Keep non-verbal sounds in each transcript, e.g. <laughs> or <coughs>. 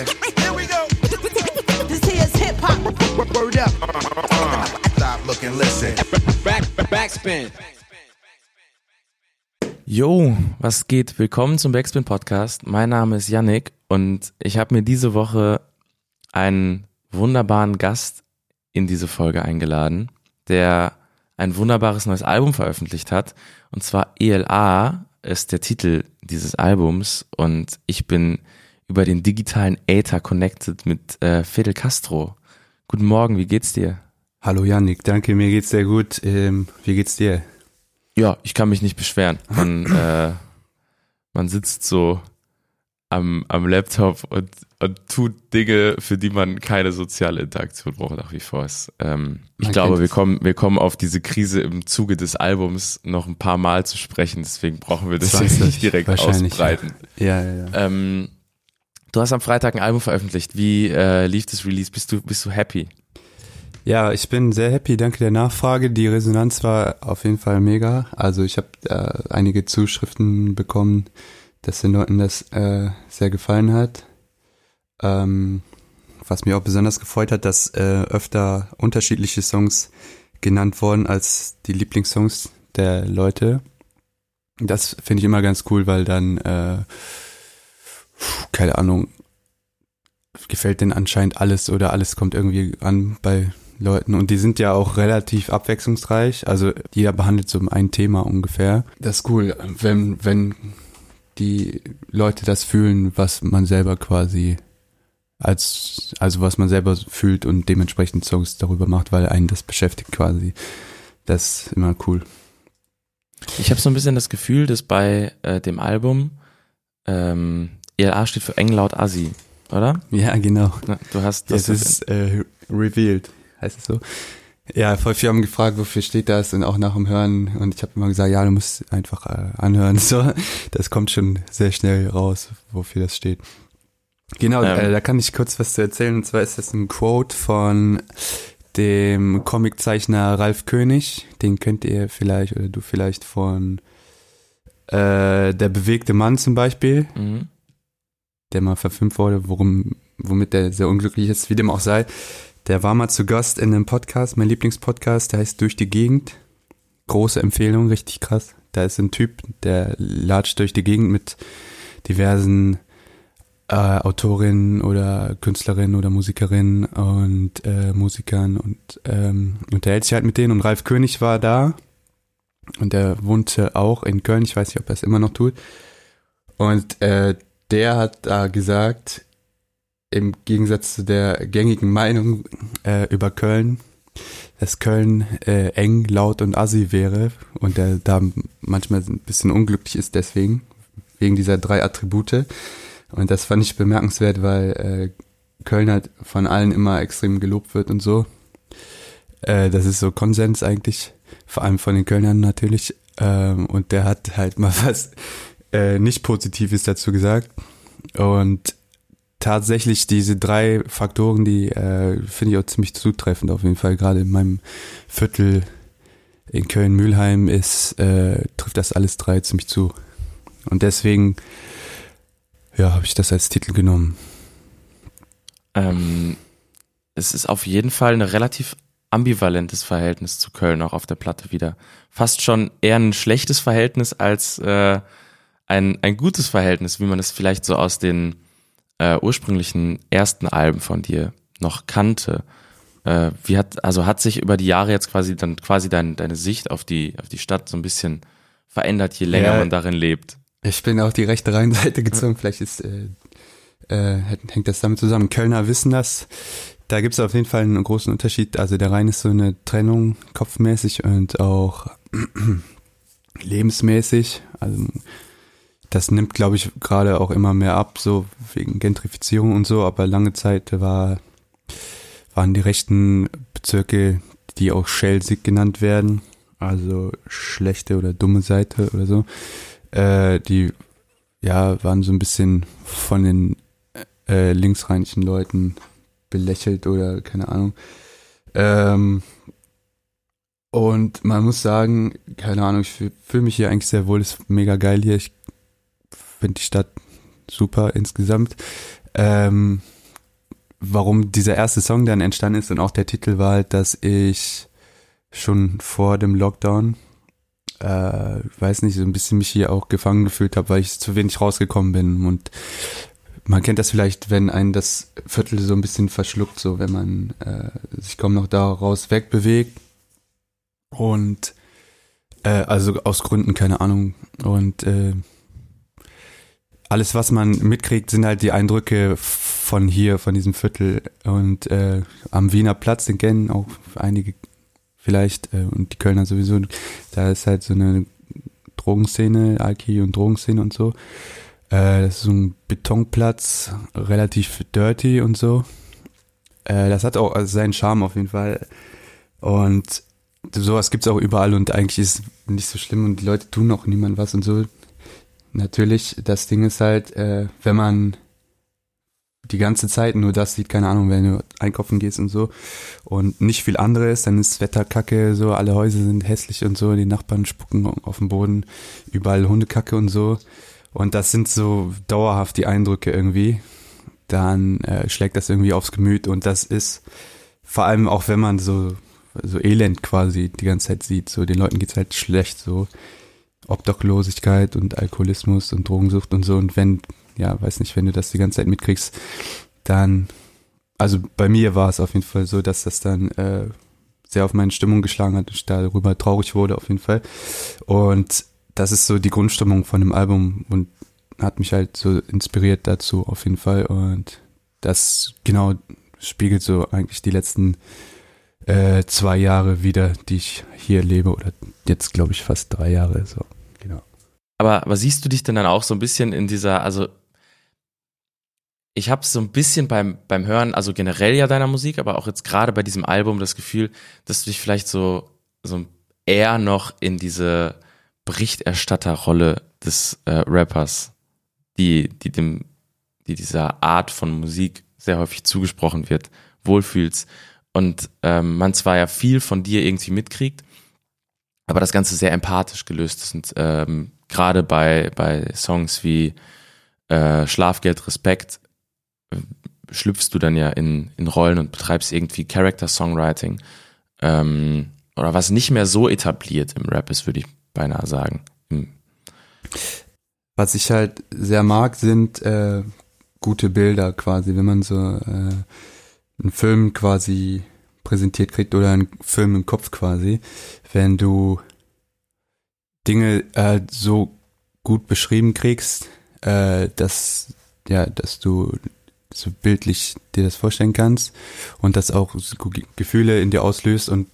Yeah. <laughs> Here we go. This here's hip hop. Word up. Stop, look and listen. Back, backspin. Yo, was geht? Willkommen zum Backspin Podcast. Mein Name ist Yannick und ich habe mir diese Woche einen wunderbaren Gast in diese Folge eingeladen, der ein wunderbares neues Album veröffentlicht hat. Und zwar ELA ist der Titel dieses Albums und ich bin über den digitalen Äther connected mit äh, Fidel Castro. Guten Morgen, wie geht's dir? Hallo Yannick, danke, mir geht's sehr gut. Ähm, wie geht's dir? Ja, ich kann mich nicht beschweren. Man, <clears throat> äh, man sitzt so am, am Laptop und, und tut Dinge, für die man keine soziale Interaktion braucht, nach wie vor. Ähm, ich glaube, wir kommen, wir kommen auf diese Krise im Zuge des Albums noch ein paar Mal zu sprechen, deswegen brauchen wir das jetzt nicht direkt ausbreiten. Ja, ja, ja. Ähm, du hast am Freitag ein Album veröffentlicht. Wie äh, lief das Release? Bist du, bist du happy? Ja, ich bin sehr happy, danke der Nachfrage. Die Resonanz war auf jeden Fall mega. Also ich habe äh, einige Zuschriften bekommen, dass den Leuten das äh, sehr gefallen hat. Ähm, was mir auch besonders gefreut hat, dass äh, öfter unterschiedliche Songs genannt wurden als die Lieblingssongs der Leute. Das finde ich immer ganz cool, weil dann, äh, keine Ahnung, gefällt denn anscheinend alles oder alles kommt irgendwie an bei Leuten und die sind ja auch relativ abwechslungsreich. Also jeder behandelt so ein Thema ungefähr. Das ist cool, wenn, wenn die Leute das fühlen, was man selber quasi als, also was man selber fühlt und dementsprechend Songs darüber macht, weil einen das beschäftigt quasi. Das ist immer cool. Ich habe so ein bisschen das Gefühl, dass bei äh, dem Album ähm, ELA steht für eng laut Assi, oder? Ja, genau. Du hast das. Es ist äh, revealed, heißt es so. Ja, voll viele haben gefragt, wofür steht das und auch nach dem Hören und ich habe immer gesagt, ja, du musst einfach äh, anhören. <laughs> So, das kommt schon sehr schnell raus, wofür das steht. Genau, ähm. äh, da kann ich kurz was zu erzählen und zwar ist das ein Quote von dem Comiczeichner Ralf König, den kennt ihr vielleicht oder du vielleicht von äh, Der bewegte Mann zum Beispiel, mhm. Der mal verfilmt wurde, worum, womit der sehr unglücklich ist, wie dem auch sei. Der war mal zu Gast in einem Podcast, mein Lieblingspodcast, der heißt Durch die Gegend. Große Empfehlung, richtig krass. Da ist ein Typ, der latscht durch die Gegend mit diversen äh, Autorinnen oder Künstlerinnen oder Musikerinnen und äh, Musikern und ähm, unterhält sich halt mit denen. Und Ralf König war da und der wohnte auch in Köln. Ich weiß nicht, ob er es immer noch tut. Und äh, der hat da gesagt, im Gegensatz zu der gängigen Meinung äh, über Köln, dass Köln äh, eng, laut und assi wäre und der da manchmal ein bisschen unglücklich ist deswegen, wegen dieser drei Attribute. Und das fand ich bemerkenswert, weil äh, Köln halt von allen immer extrem gelobt wird und so. Äh, das ist so Konsens eigentlich, vor allem von den Kölnern natürlich. Ähm, und der hat halt mal <laughs> was äh, nicht Positives dazu gesagt. Und tatsächlich diese drei Faktoren, die äh, finde ich auch ziemlich zutreffend auf jeden Fall. Gerade in meinem Viertel in Köln-Mülheim ist, äh, trifft das alles drei ziemlich zu. Und deswegen, ja, habe ich das als Titel genommen. Ähm, es ist auf jeden Fall ein relativ ambivalentes Verhältnis zu Köln auch auf der Platte wieder. Fast schon eher ein schlechtes Verhältnis als äh, ein, ein gutes Verhältnis, wie man es vielleicht so aus den äh, ursprünglichen ersten Alben von dir noch kannte. Äh, wie hat, also hat sich über die Jahre jetzt quasi dann quasi dein, deine Sicht auf die, auf die Stadt so ein bisschen verändert, je länger ja, man darin lebt? Ich bin auf die rechte Rheinseite gezogen, vielleicht ist, äh, äh, hängt das damit zusammen. Kölner wissen das. Da gibt es auf jeden Fall einen großen Unterschied. Also der Rhein ist so eine Trennung kopfmäßig und auch <clears throat> lebensmäßig. Also das nimmt, glaube ich, gerade auch immer mehr ab, so wegen Gentrifizierung und so, aber lange Zeit war, waren die rechten Bezirke, die auch Schelsig genannt werden, also schlechte oder dumme Seite oder so, äh, die ja waren so ein bisschen von den äh, linksrheinischen Leuten belächelt oder keine Ahnung. Ähm, und man muss sagen, keine Ahnung, ich fühle mich hier eigentlich sehr wohl, ist mega geil hier. Ich finde die Stadt super insgesamt. ähm, warum dieser erste Song dann entstanden ist und auch der Titel war halt, dass ich schon vor dem Lockdown, äh, weiß nicht, so ein bisschen mich hier auch gefangen gefühlt habe, weil ich zu wenig rausgekommen bin. Und man kennt das vielleicht, wenn einen das Viertel so ein bisschen verschluckt, so wenn man äh, sich kaum noch daraus wegbewegt. Und äh, also aus Gründen, keine Ahnung. Und äh, alles, was man mitkriegt, sind halt die Eindrücke von hier, von diesem Viertel. Und äh, am Wiener Platz, den kennen auch einige vielleicht, äh, und die Kölner sowieso, da ist halt so eine Drogenszene, Alki und Drogenszene und so. Äh, das ist so ein Betonplatz, relativ dirty und so. Äh, das hat auch seinen Charme auf jeden Fall. Und sowas gibt's auch überall und eigentlich ist es nicht so schlimm und die Leute tun auch niemand was und so natürlich, das Ding ist halt, äh, wenn man die ganze Zeit nur das sieht, keine Ahnung, wenn du einkaufen gehst und so und nicht viel anderes, dann ist Wetter kacke, so alle Häuser sind hässlich und so, die Nachbarn spucken auf dem Boden, überall Hundekacke und so. Und das sind so dauerhaft die Eindrücke irgendwie, dann äh, schlägt das irgendwie aufs Gemüt und das ist vor allem auch wenn man so so elend quasi die ganze Zeit sieht, so den Leuten geht's halt schlecht so Obdachlosigkeit und Alkoholismus und Drogensucht und so. Und wenn, ja, weiß nicht, wenn du das die ganze Zeit mitkriegst, dann, also bei mir war es auf jeden Fall so, dass das dann äh, sehr auf meine Stimmung geschlagen hat und ich darüber traurig wurde auf jeden Fall. Und das ist so die Grundstimmung von dem Album und hat mich halt so inspiriert dazu auf jeden Fall. Und das genau spiegelt so eigentlich die letzten äh, zwei Jahre wieder, die ich hier lebe oder jetzt glaube ich fast drei Jahre so. Aber, aber siehst du dich denn dann auch so ein bisschen in dieser, also ich habe so ein bisschen beim, beim Hören, also generell ja deiner Musik, aber auch jetzt gerade bei diesem Album das Gefühl, dass du dich vielleicht so, so eher noch in diese Berichterstatterrolle des äh, Rappers, die, die dem, die dieser Art von Musik sehr häufig zugesprochen wird, wohlfühlst. Und ähm, man zwar ja viel von dir irgendwie mitkriegt, aber das Ganze sehr empathisch gelöst ist und ähm, gerade bei, bei Songs wie äh, Schlafgeld, Respekt äh, schlüpfst du dann ja in, in Rollen und betreibst irgendwie Character-Songwriting ähm, oder was nicht mehr so etabliert im Rap ist, würde ich beinahe sagen. Was ich halt sehr mag, sind äh, gute Bilder quasi, wenn man so äh, einen Film quasi präsentiert kriegt oder einen Film im Kopf quasi, wenn du Dinge äh, so gut beschrieben kriegst, äh, dass ja, dass du so bildlich dir das vorstellen kannst und das auch so Gefühle in dir auslöst und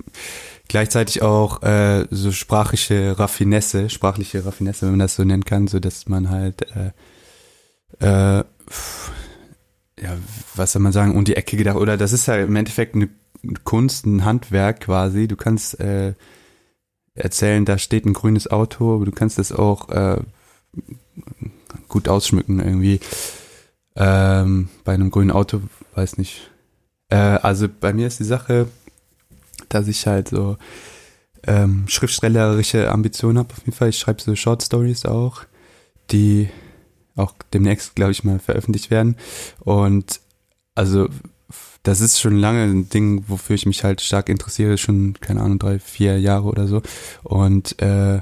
gleichzeitig auch äh, so sprachliche Raffinesse, sprachliche Raffinesse, wenn man das so nennen kann, so dass man halt äh, äh, ja, was soll man sagen, um die Ecke gedacht, oder das ist ja im Endeffekt eine Kunst, ein Handwerk quasi. Du kannst äh, erzählen, da steht ein grünes Auto, du kannst das auch äh, gut ausschmücken irgendwie. Ähm, bei einem grünen Auto, weiß nicht. Äh, also bei mir ist die Sache, dass ich halt so ähm, schriftstellerische Ambitionen habe auf jeden Fall. Ich schreibe so Short Stories auch, die auch demnächst, glaube ich, mal veröffentlicht werden. Und also das ist schon lange ein Ding, wofür ich mich halt stark interessiere, schon, keine Ahnung, drei, vier Jahre oder so. Und äh,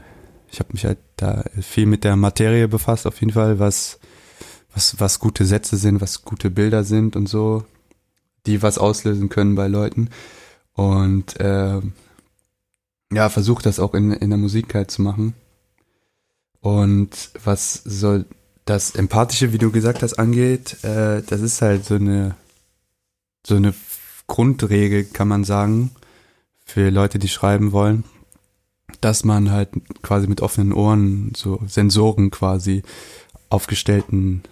ich habe mich halt da viel mit der Materie befasst, auf jeden Fall, was, was, was gute Sätze sind, was gute Bilder sind und so, die was auslösen können bei Leuten. Und äh, ja, versuche das auch in, in der Musik halt zu machen. Und was soll das Empathische, wie du gesagt hast, angeht, äh, das ist halt so eine, so eine Grundregel, kann man sagen, für Leute, die schreiben wollen, dass man halt quasi mit offenen Ohren, so Sensoren quasi, aufgestellten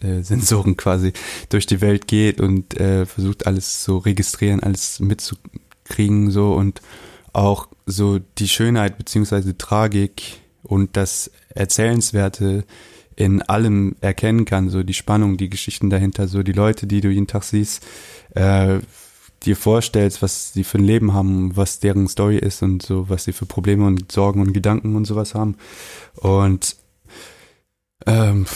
äh, Sensoren quasi durch die Welt geht und äh, versucht alles so registrieren, alles mitzukriegen so und auch so die Schönheit beziehungsweise Tragik und das Erzählenswerte in allem erkennen kann, so die Spannung, die Geschichten dahinter, so die Leute, die du jeden Tag siehst, äh, dir vorstellst, was sie für ein Leben haben, was deren Story ist und so, was sie für Probleme und Sorgen und Gedanken und sowas haben. Und ähm,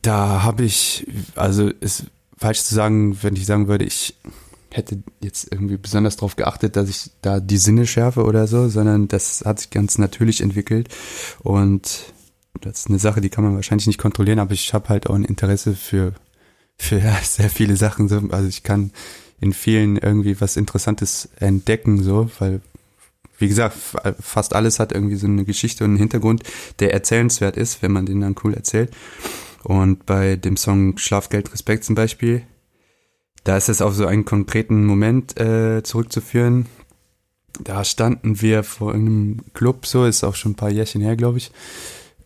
da habe ich, also ist falsch zu sagen, wenn ich sagen würde, ich hätte jetzt irgendwie besonders darauf geachtet, dass ich da die Sinne schärfe oder so, sondern das hat sich ganz natürlich entwickelt und das ist eine Sache, die kann man wahrscheinlich nicht kontrollieren, aber ich habe halt auch ein Interesse für für ja, <laughs> sehr viele Sachen so, also ich kann in vielen irgendwie was Interessantes entdecken so, weil wie gesagt, fast alles hat irgendwie so eine Geschichte und einen Hintergrund, der erzählenswert ist, wenn man den dann cool erzählt. Und bei dem Song Schlafgeld Respekt zum Beispiel, da ist es auf so einen konkreten Moment äh, zurückzuführen. Da standen wir vor einem Club, so ist auch schon ein paar Jährchen her, glaube ich.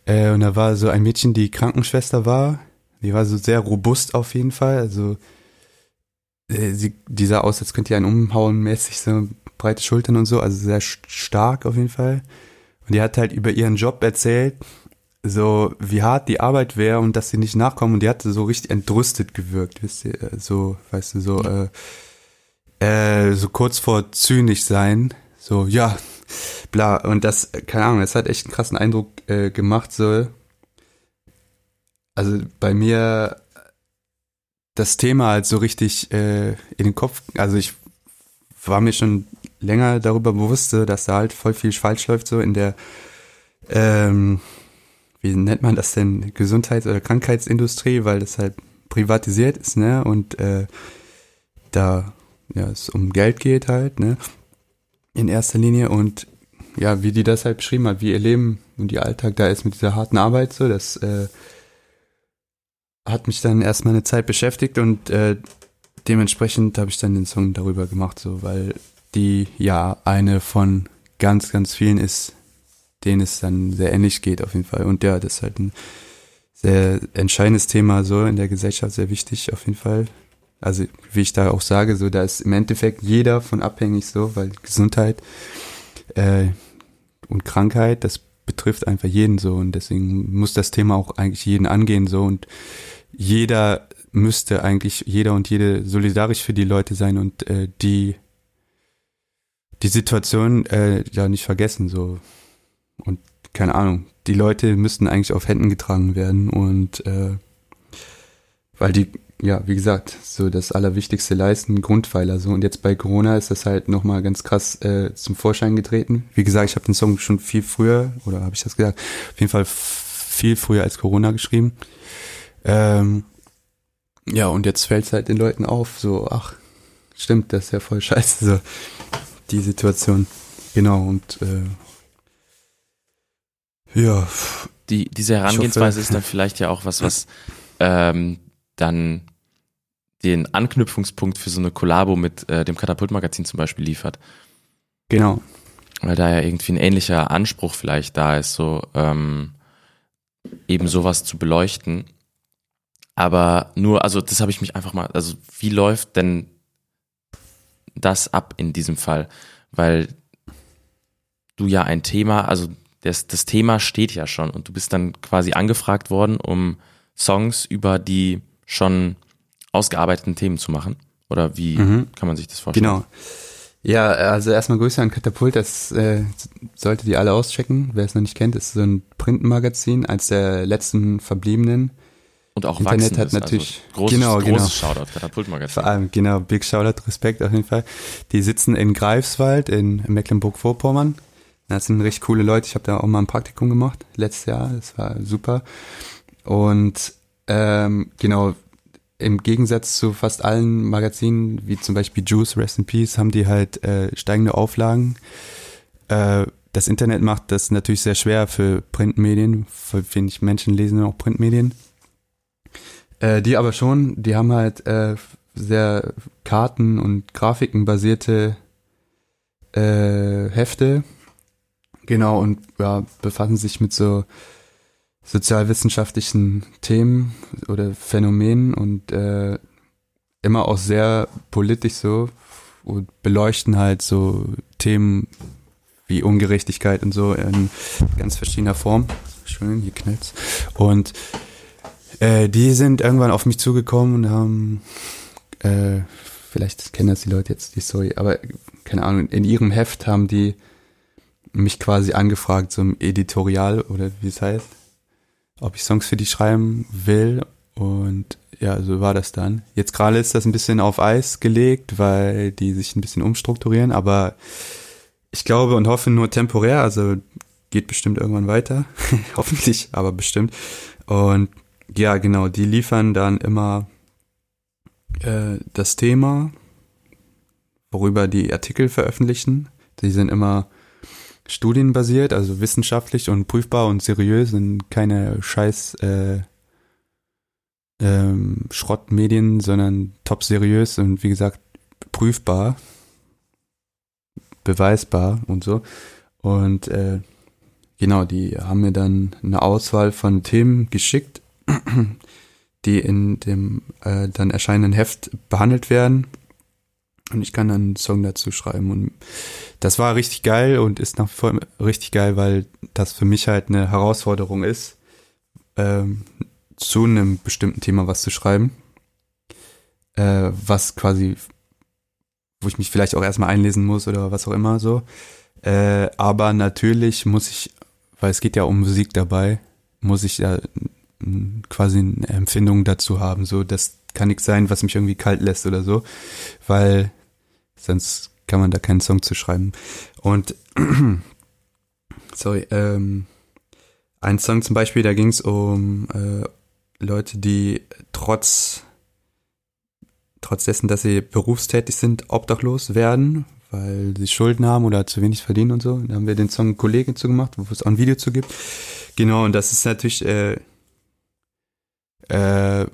Äh, und da war so ein Mädchen, die Krankenschwester war. Die war so sehr robust auf jeden Fall. Also äh, sie, die sah aus, als könnte die einen umhauen mäßig, so breite Schultern und so, also sehr stark auf jeden Fall. Und die hat halt über ihren Job erzählt so wie hart die Arbeit wäre und dass sie nicht nachkommen und die hatte so richtig entrüstet gewirkt, wisst ihr, äh, so, weißt du, so, äh, äh, so kurz vor zynisch sein, so, ja, bla, und das, keine Ahnung, das hat echt einen krassen Eindruck äh, gemacht, so, also bei mir das Thema halt so richtig äh, in den Kopf, also ich war mir schon länger darüber bewusst, dass da halt voll viel falsch läuft, so in der, ähm, wie nennt man das denn, Gesundheits- oder Krankheitsindustrie, weil das halt privatisiert ist, ne? Und äh, da ja es um Geld geht halt, ne? In erster Linie und ja, wie die das halt beschrieben hat, wie ihr Leben und ihr Alltag da ist mit dieser harten Arbeit, so, das äh, hat mich dann erstmal eine Zeit beschäftigt und äh, dementsprechend habe ich dann den Song darüber gemacht, so, weil die ja eine von ganz, ganz vielen ist, denen es dann sehr ähnlich geht auf jeden Fall. Und ja, das ist halt ein sehr entscheidendes Thema so in der Gesellschaft, sehr wichtig auf jeden Fall. Also wie ich da auch sage, so da ist im Endeffekt jeder von abhängig so, weil Gesundheit äh, und Krankheit, das betrifft einfach jeden so und deswegen muss das Thema auch eigentlich jeden angehen so und jeder müsste eigentlich jeder und jede solidarisch für die Leute sein und äh, die die Situation äh, ja nicht vergessen so. Und keine Ahnung, die Leute müssten eigentlich auf Händen getragen werden und äh, weil die, ja, wie gesagt, so das Allerwichtigste leisten, Grundpfeiler so. Und jetzt bei Corona ist das halt nochmal ganz krass äh, zum Vorschein getreten. Wie gesagt, ich habe den Song schon viel früher, oder habe ich das gesagt, auf jeden Fall viel früher als Corona geschrieben. Ähm, ja, und jetzt fällt es halt den Leuten auf, so, ach, stimmt, das ist ja voll scheiße, so die Situation. Genau, und äh, ja. Die, diese Herangehensweise ist dann vielleicht ja auch was, was ähm, dann den Anknüpfungspunkt für so eine Kollabo mit äh, dem Katapultmagazin zum Beispiel liefert. Genau. Weil da ja irgendwie ein ähnlicher Anspruch vielleicht da ist, so ähm, eben sowas zu beleuchten. Aber nur, also das habe ich mich einfach mal, also wie läuft denn das ab in diesem Fall? Weil du ja ein Thema, also das, das Thema steht ja schon und du bist dann quasi angefragt worden, um Songs über die schon ausgearbeiteten Themen zu machen? Oder wie mhm. kann man sich das vorstellen? Genau. Ja, also erstmal Grüße an Katapult, das äh, solltet ihr alle auschecken. Wer es noch nicht kennt, ist so ein Printmagazin, als der letzten verbliebenen. Und auch Internet hat natürlich also großes, genau, genau. Shoutout, Katapultmagazin. Vor allem, genau, Big Shoutout, Respekt auf jeden Fall. Die sitzen in Greifswald in Mecklenburg-Vorpommern das sind recht coole Leute. Ich habe da auch mal ein Praktikum gemacht letztes Jahr. Das war super. Und ähm, genau, im Gegensatz zu fast allen Magazinen, wie zum Beispiel Juice, Rest in Peace, haben die halt äh, steigende Auflagen. Äh, das Internet macht das natürlich sehr schwer für Printmedien. Für wenig Menschen lesen auch Printmedien. Äh, die aber schon, die haben halt äh, sehr Karten- und Grafiken basierte äh, Hefte Genau, und ja, befassen sich mit so sozialwissenschaftlichen Themen oder Phänomenen und äh, immer auch sehr politisch so und beleuchten halt so Themen wie Ungerechtigkeit und so in ganz verschiedener Form. Schön, hier knallt's. Und äh, die sind irgendwann auf mich zugekommen und haben, äh, vielleicht kennen das die Leute jetzt die Story, aber keine Ahnung, in ihrem Heft haben die mich quasi angefragt zum Editorial oder wie es heißt, ob ich Songs für die schreiben will Und ja, so war das dann. Jetzt gerade ist das ein bisschen auf Eis gelegt, weil die sich ein bisschen umstrukturieren, aber ich glaube und hoffe nur temporär, also geht bestimmt irgendwann weiter. <laughs> Hoffentlich, aber bestimmt. Und ja, genau, die liefern dann immer äh, das Thema, worüber die Artikel veröffentlichen. Die sind immer studienbasiert, also wissenschaftlich und prüfbar und seriös, sind keine scheiß äh, ähm, Schrottmedien, sondern top seriös und wie gesagt prüfbar, beweisbar und so. Und äh, genau, die haben mir dann eine Auswahl von Themen geschickt, <clears throat> die in dem äh, dann erscheinenden Heft behandelt werden. Und ich kann dann einen Song dazu schreiben. Und das war richtig geil und ist nach wie vor richtig geil, weil das für mich halt eine Herausforderung ist, ähm, zu einem bestimmten Thema was zu schreiben. Äh, was quasi, wo ich mich vielleicht auch erstmal einlesen muss oder was auch immer so. Äh, aber natürlich muss ich, weil es geht ja um Musik dabei, muss ich ja quasi eine Empfindung dazu haben. So, das kann nichts sein, was mich irgendwie kalt lässt oder so, weil sonst kann man da keinen Song zu schreiben. Und <clears throat> sorry, ähm, ein Song zum Beispiel, da ging es um äh, Leute, die trotz trotz dessen, dass sie berufstätig sind, obdachlos werden, weil sie Schulden haben oder zu wenig verdienen und so. Da haben wir den Song Kollege zu gemacht, wo es auch ein Video zu gibt. Genau, und das ist natürlich äh, äh,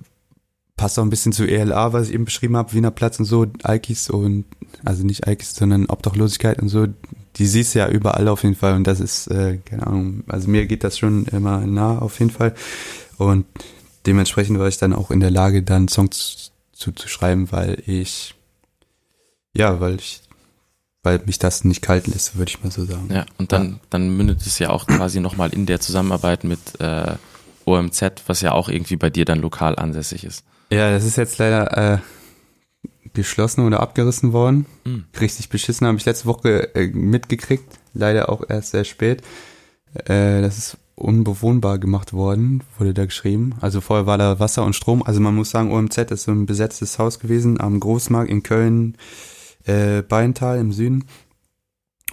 passt auch ein bisschen zu ELA, was ich eben beschrieben habe, Wiener Platz und so, Alkis und, also nicht Alkis, sondern Obdachlosigkeit und so, die siehst du ja überall auf jeden Fall und das ist, äh, keine Ahnung, also mir geht das schon immer nah auf jeden Fall und dementsprechend war ich dann auch in der Lage, dann Songs zu, zu schreiben, weil ich, ja, weil ich, weil mich das nicht kalt lässt, würde ich mal so sagen. Ja, und dann, ja. dann mündet es ja auch quasi nochmal in der Zusammenarbeit mit äh, OMZ, was ja auch irgendwie bei dir dann lokal ansässig ist. Ja, das ist jetzt leider äh, geschlossen oder abgerissen worden. Mhm. Richtig beschissen habe ich letzte Woche äh, mitgekriegt. Leider auch erst sehr spät. Äh, das ist unbewohnbar gemacht worden, wurde da geschrieben. Also vorher war da Wasser und Strom. Also man muss sagen, OMZ ist so ein besetztes Haus gewesen am Großmarkt in Köln, äh, Beintal im Süden.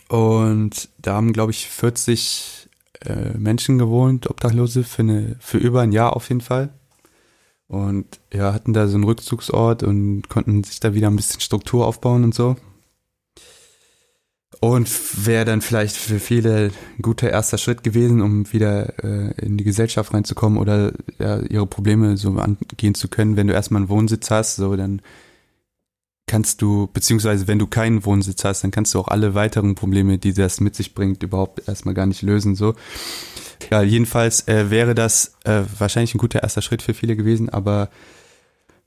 Und da haben, glaube ich, 40 äh, Menschen gewohnt, Obdachlose, für, eine, für über ein Jahr auf jeden Fall. Und ja, hatten da so einen Rückzugsort und konnten sich da wieder ein bisschen Struktur aufbauen und so. Und wäre dann vielleicht für viele ein guter erster Schritt gewesen, um wieder äh, in die Gesellschaft reinzukommen oder ja, ihre Probleme so angehen zu können. Wenn du erstmal einen Wohnsitz hast, so dann kannst du, beziehungsweise wenn du keinen Wohnsitz hast, dann kannst du auch alle weiteren Probleme, die das mit sich bringt, überhaupt erstmal gar nicht lösen. So. Ja, jedenfalls äh, wäre das äh, wahrscheinlich ein guter erster Schritt für viele gewesen, aber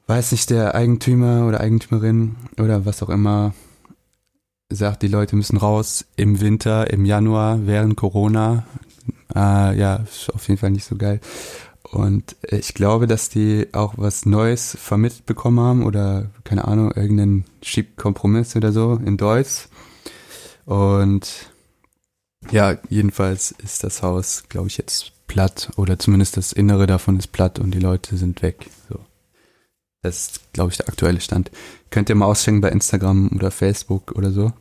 weiß nicht, der Eigentümer oder Eigentümerin oder was auch immer sagt, die Leute müssen raus im Winter, im Januar, während Corona. Äh, ja, ist auf jeden Fall nicht so geil. Und ich glaube, dass die auch was Neues vermittelt bekommen haben oder, keine Ahnung, irgendeinen Schiebkompromiss oder so in Deutsch. Und ja, jedenfalls ist das Haus, glaube ich, jetzt platt oder zumindest das Innere davon ist platt und die Leute sind weg. So. Das ist, glaube ich, der aktuelle Stand. Könnt ihr mal auschecken bei Instagram oder Facebook oder so.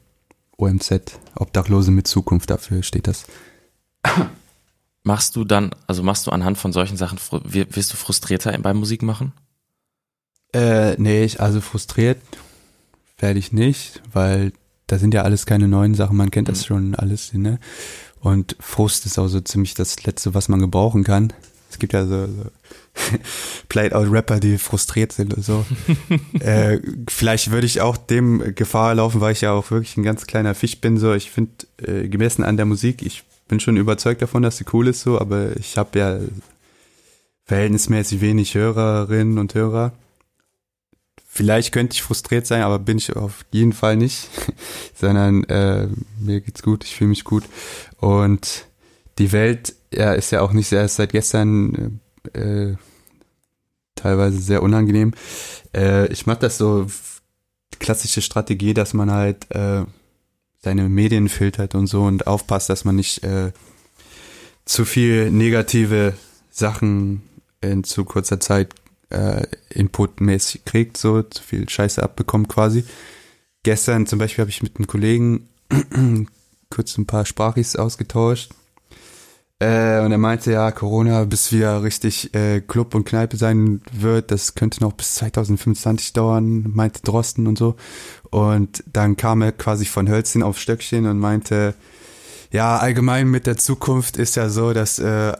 OMZ, Obdachlose mit Zukunft, dafür steht das. <coughs> Machst du dann, also machst du anhand von solchen Sachen, wirst du frustrierter beim Musik machen? Äh, nee, ich, also frustriert werde ich nicht, weil da sind ja alles keine neuen Sachen, man kennt das mhm. schon alles, ne? Und Frust ist auch so ziemlich das Letzte, was man gebrauchen kann. Es gibt ja so, so <laughs> Played-out-Rapper, die frustriert sind und so. <laughs> äh, vielleicht würde ich auch dem Gefahr laufen, weil ich ja auch wirklich ein ganz kleiner Fisch bin. So, ich finde, äh, gemessen an der Musik, ich bin schon überzeugt davon, dass sie cool ist, so, aber ich habe ja verhältnismäßig wenig Hörerinnen und Hörer. Vielleicht könnte ich frustriert sein, aber bin ich auf jeden Fall nicht, <laughs> sondern äh, mir geht's gut, ich fühle mich gut und die Welt ja, ist ja auch nicht erst seit gestern äh, teilweise sehr unangenehm. Äh, ich mag das so klassische Strategie, dass man halt äh, seine Medien filtert und so und aufpasst, dass man nicht äh, zu viel negative Sachen in zu kurzer Zeit äh, inputmäßig kriegt, so zu viel Scheiße abbekommt quasi. Gestern zum Beispiel habe ich mit einem Kollegen <clears throat> kurz ein paar Sprachis ausgetauscht. Äh, und er meinte, ja, Corona, bis wieder richtig äh, Club und Kneipe sein wird, das könnte noch bis 2025 dauern, meinte Drosten und so. Und dann kam er quasi von Hölzchen auf Stöckchen und meinte, ja, allgemein mit der Zukunft ist ja so, dass äh,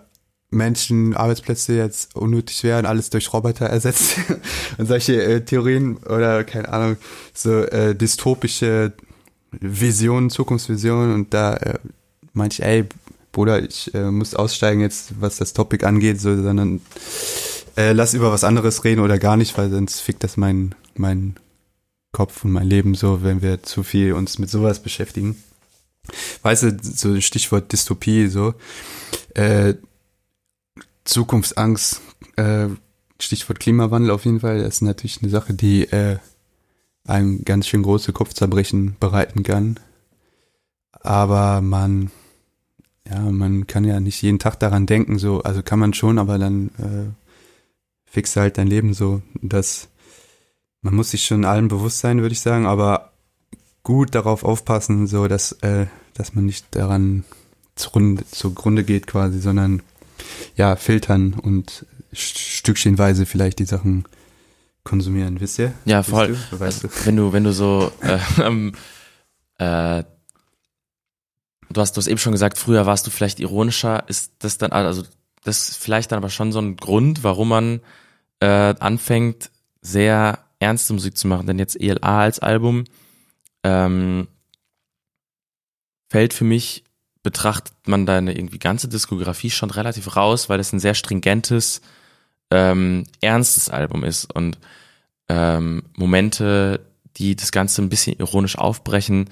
Menschen, Arbeitsplätze jetzt unnötig werden, alles durch Roboter ersetzt <laughs> und solche äh, Theorien oder keine Ahnung, so äh, dystopische Visionen, Zukunftsvisionen und da äh, meinte ich, ey, Bruder, ich äh, muss aussteigen jetzt, was das Topic angeht, so, sondern äh, lass über was anderes reden oder gar nicht, weil sonst fickt das mein, mein Kopf und mein Leben so, wenn wir zu viel uns mit sowas beschäftigen. Weißt du, so Stichwort Dystopie, so, äh, Zukunftsangst, äh, Stichwort Klimawandel auf jeden Fall, das ist natürlich eine Sache, die äh, einem ganz schön große Kopfzerbrechen bereiten kann. Aber man, ja, man kann ja nicht jeden Tag daran denken, so, also kann man schon, aber dann äh, fixt halt dein Leben so. Das, man muss sich schon allem bewusst sein, würde ich sagen, aber gut darauf aufpassen, so dass, äh, dass man nicht daran zugrunde, zugrunde geht quasi, sondern ja, filtern und stückchenweise vielleicht die Sachen konsumieren, wisst ihr? Ja, voll. Du? Weißt du? Wenn du, wenn du so, äh, <laughs> äh, du hast, du hast eben schon gesagt, früher warst du vielleicht ironischer, ist das dann, also das ist vielleicht dann aber schon so ein Grund, warum man äh, anfängt, sehr ernste Musik zu machen. Denn jetzt ELA als Album ähm, fällt für mich betrachtet man deine irgendwie ganze Diskografie schon relativ raus, weil es ein sehr stringentes, ähm, ernstes Album ist und ähm, Momente, die das Ganze ein bisschen ironisch aufbrechen,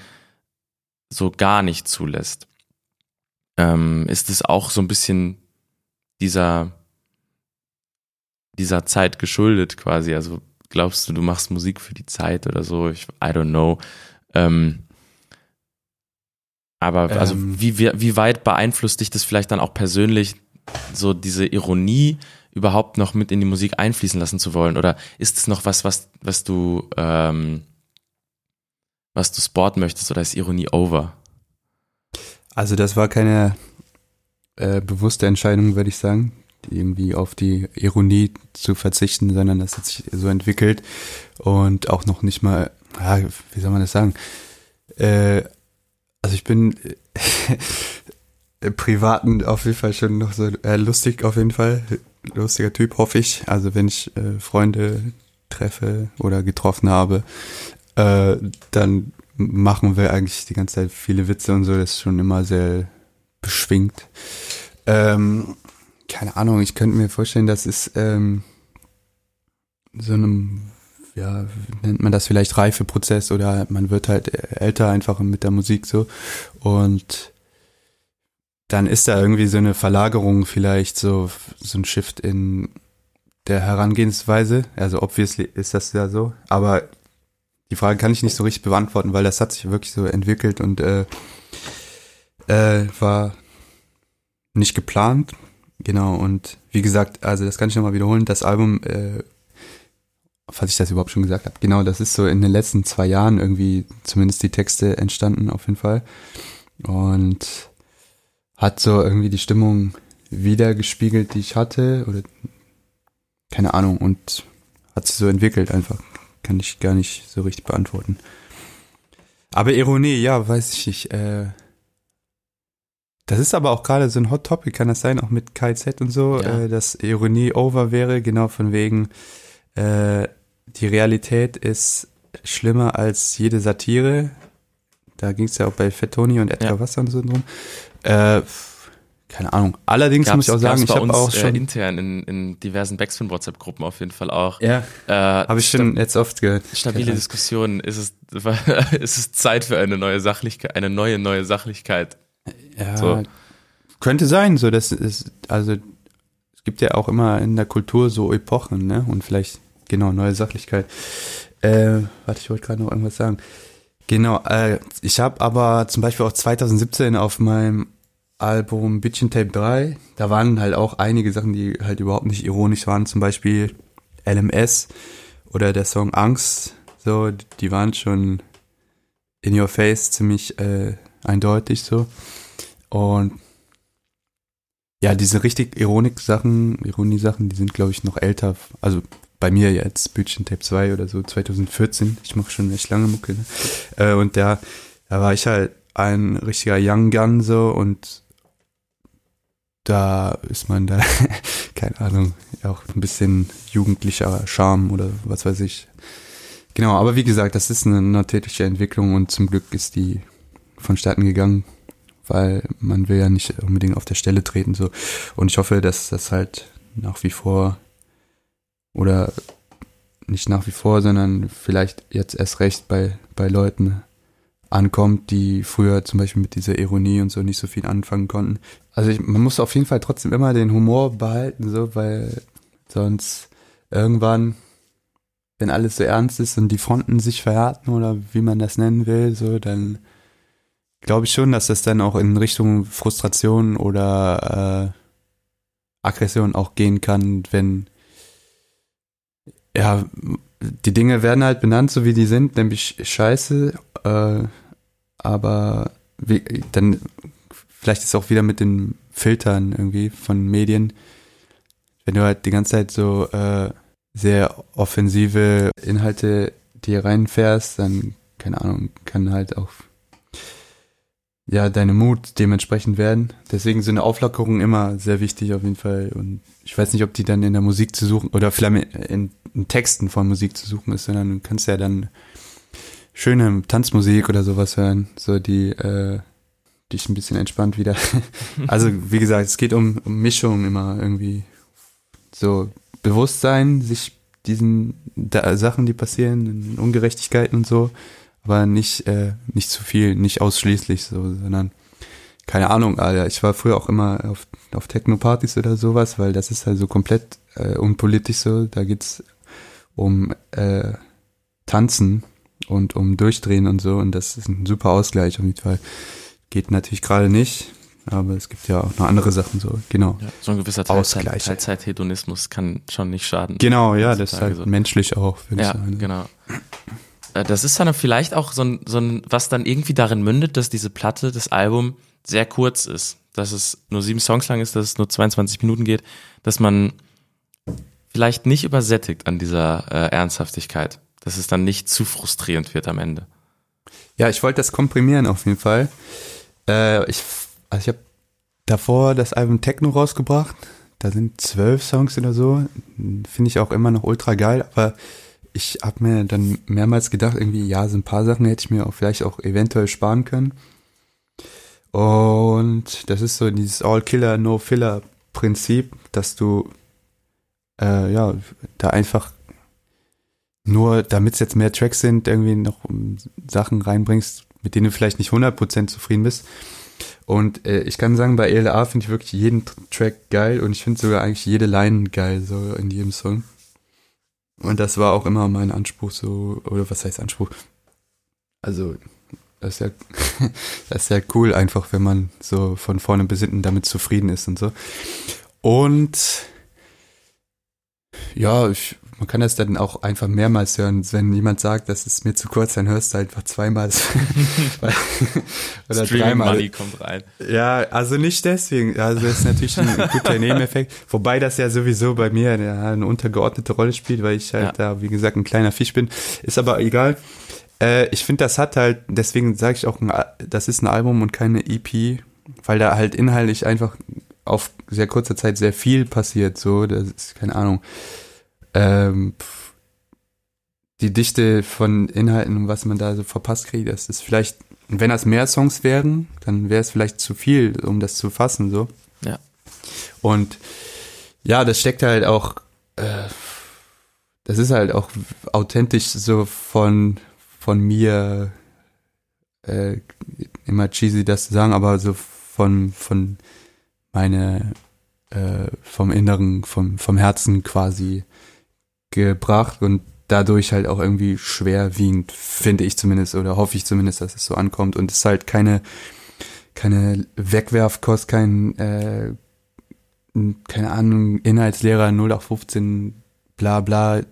so gar nicht zulässt. Ähm, ist es auch so ein bisschen dieser dieser Zeit geschuldet quasi? Also glaubst du, du machst Musik für die Zeit oder so? Ich, I don't know. Ähm, aber also ähm, wie, wie, weit beeinflusst dich das vielleicht dann auch persönlich, so diese Ironie überhaupt noch mit in die Musik einfließen lassen zu wollen? Oder ist es noch was, was, was du, ähm, was du sporten möchtest oder ist Ironie over? Also das war keine äh, bewusste Entscheidung, würde ich sagen, irgendwie auf die Ironie zu verzichten, sondern das hat sich so entwickelt und auch noch nicht mal, ja, wie soll man das sagen, äh, also ich bin äh, <laughs> privaten auf jeden Fall schon noch so äh, lustig auf jeden Fall. Lustiger Typ, hoffe ich. Also wenn ich äh, Freunde treffe oder getroffen habe, äh, dann machen wir eigentlich die ganze Zeit viele Witze und so. Das ist schon immer sehr beschwingt. Ähm, keine Ahnung, ich könnte mir vorstellen, das ist ähm, so einem ja, nennt man das vielleicht Reifeprozess oder man wird halt älter einfach mit der Musik so und dann ist da irgendwie so eine Verlagerung vielleicht so, so ein Shift in der Herangehensweise. Also obviously ist das ja so, aber die Frage kann ich nicht so richtig beantworten, weil das hat sich wirklich so entwickelt und äh, äh, war nicht geplant. Genau, und wie gesagt, also das kann ich nochmal wiederholen, das Album äh, falls ich das überhaupt schon gesagt habe. Genau, das ist so in den letzten zwei Jahren irgendwie zumindest die Texte entstanden, auf jeden Fall. Und hat so irgendwie die Stimmung wiedergespiegelt, die ich hatte, oder keine Ahnung, und hat sich so entwickelt einfach. Kann ich gar nicht so richtig beantworten. Aber Ironie, ja, weiß ich nicht. Äh, das ist aber auch gerade so ein Hot Topic, kann das sein, auch mit KZ und so, ja. äh, dass Ironie over wäre, genau von wegen, äh, die Realität ist schlimmer als jede Satire. Da ging es ja auch bei Fettoni und Edgar ja. Wasser und so drum. Äh, keine Ahnung. Allerdings gab's, muss ich auch sagen, ich habe auch schon äh, intern in, in diversen Backspin WhatsApp Gruppen auf jeden Fall auch. Ja. Äh, habe ich schon jetzt oft gehört. Stabile Diskussionen. Ist es <laughs> ist es Zeit für eine neue Sachlichkeit, eine neue neue Sachlichkeit? Ja. So. Könnte sein, so das ist also es gibt ja auch immer in der Kultur so Epochen, ne? Und vielleicht Genau, neue Sachlichkeit. Äh, warte, ich wollte gerade noch irgendwas sagen. Genau, äh, ich habe aber zum Beispiel auch 2017 auf meinem Album Bitchin Tape 3, da waren halt auch einige Sachen, die halt überhaupt nicht ironisch waren. Zum Beispiel LMS oder der Song Angst, so, die waren schon in your face ziemlich äh, eindeutig so. Und ja, diese richtig Ironik-Sachen, Ironie-Sachen, die sind, glaube ich, noch älter. Also bei mir jetzt, Bütchen Tape 2 oder so, 2014. Ich mache schon echt lange Mucke. Ne? Äh, und da, da war ich halt ein richtiger Young Gun so und da ist man da, <laughs> keine Ahnung, auch ein bisschen jugendlicher Charme oder was weiß ich. Genau, aber wie gesagt, das ist eine natürliche Entwicklung und zum Glück ist die vonstatten gegangen, weil man will ja nicht unbedingt auf der Stelle treten so. Und ich hoffe, dass das halt nach wie vor oder nicht nach wie vor, sondern vielleicht jetzt erst recht bei, bei Leuten ankommt, die früher zum Beispiel mit dieser Ironie und so nicht so viel anfangen konnten. Also ich, man muss auf jeden Fall trotzdem immer den Humor behalten, so, weil sonst irgendwann, wenn alles so ernst ist und die Fronten sich verhärten oder wie man das nennen will, so, dann glaube ich schon, dass das dann auch in Richtung Frustration oder äh, Aggression auch gehen kann, wenn ja, die Dinge werden halt benannt, so wie die sind, nämlich scheiße, äh, aber wie, dann vielleicht ist auch wieder mit den Filtern irgendwie von Medien, wenn du halt die ganze Zeit so äh, sehr offensive Inhalte dir reinfährst, dann, keine Ahnung, kann halt auch ja, deine Mut dementsprechend werden. Deswegen sind Auflockerungen immer sehr wichtig auf jeden Fall. Und ich weiß nicht, ob die dann in der Musik zu suchen oder vielleicht in, in Texten von Musik zu suchen ist, sondern du kannst ja dann schöne Tanzmusik oder sowas hören, so die äh, dich ein bisschen entspannt wieder. <laughs> also wie gesagt, es geht um, um Mischung immer irgendwie. So Bewusstsein, sich diesen da, Sachen, die passieren, Ungerechtigkeiten und so, aber nicht äh, nicht zu viel, nicht ausschließlich so, sondern keine Ahnung, Alter. Ich war früher auch immer auf, auf Techno-Partys oder sowas, weil das ist halt so komplett äh, unpolitisch so. Da geht's um äh, Tanzen und um Durchdrehen und so. Und das ist ein super Ausgleich auf jeden Fall. Geht natürlich gerade nicht, aber es gibt ja auch noch andere Sachen so, genau. Ja, so ein gewisser Teilzeit, Teilzeithedonismus kann schon nicht schaden. Genau, ja, das ist halt so. menschlich auch, würde ja, ich sagen. genau. Äh, das ist dann vielleicht auch so ein, so ein, was dann irgendwie darin mündet, dass diese Platte, das Album sehr kurz ist. Dass es nur sieben Songs lang ist, dass es nur 22 Minuten geht, dass man vielleicht nicht übersättigt an dieser äh, Ernsthaftigkeit dass es dann nicht zu frustrierend wird am Ende. Ja, ich wollte das komprimieren auf jeden Fall. Äh, ich also ich habe davor das Album Techno rausgebracht. Da sind zwölf Songs oder so. Finde ich auch immer noch ultra geil, aber ich habe mir dann mehrmals gedacht, irgendwie, ja, so ein paar Sachen hätte ich mir auch vielleicht auch eventuell sparen können. Und das ist so dieses All-Killer, No-Filler-Prinzip, dass du äh, ja da einfach nur damit es jetzt mehr Tracks sind, irgendwie noch Sachen reinbringst, mit denen du vielleicht nicht 100% zufrieden bist. Und äh, ich kann sagen, bei ELA finde ich wirklich jeden Track geil und ich finde sogar eigentlich jede Line geil, so in jedem Song. Und das war auch immer mein Anspruch, so, oder was heißt Anspruch? Also, das ist ja, <laughs> das ist ja cool, einfach, wenn man so von vorne bis hinten damit zufrieden ist und so. Und ja, ich man kann das dann auch einfach mehrmals hören. Wenn jemand sagt, das ist mir zu kurz, dann hörst du einfach zweimal <laughs> oder dreimal. Money kommt rein. Ja, also nicht deswegen. Also das ist natürlich ein guter Nebeneffekt. Wobei das ja sowieso bei mir eine untergeordnete Rolle spielt, weil ich halt ja. da, wie gesagt, ein kleiner Fisch bin. Ist aber egal. Äh, ich finde, das hat halt, deswegen sage ich auch, das ist ein Album und keine EP, weil da halt inhaltlich einfach auf sehr kurzer Zeit sehr viel passiert. So, das ist keine Ahnung ähm, die Dichte von Inhalten und was man da so verpasst kriegt, das ist vielleicht, wenn das mehr Songs wären, dann wäre es vielleicht zu viel, um das zu fassen, so. Ja. Und ja, das steckt halt auch, äh, das ist halt auch authentisch so von, von mir, äh, immer cheesy das zu sagen, aber so von, von meine, äh, vom Inneren, vom, vom Herzen quasi gebracht und dadurch halt auch irgendwie schwerwiegend, finde ich zumindest, oder hoffe ich zumindest, dass es so ankommt. Und es ist halt keine, keine Wegwerfkost, kein, äh, keine Ahnung, Inhaltslehrer 0815 bla bla,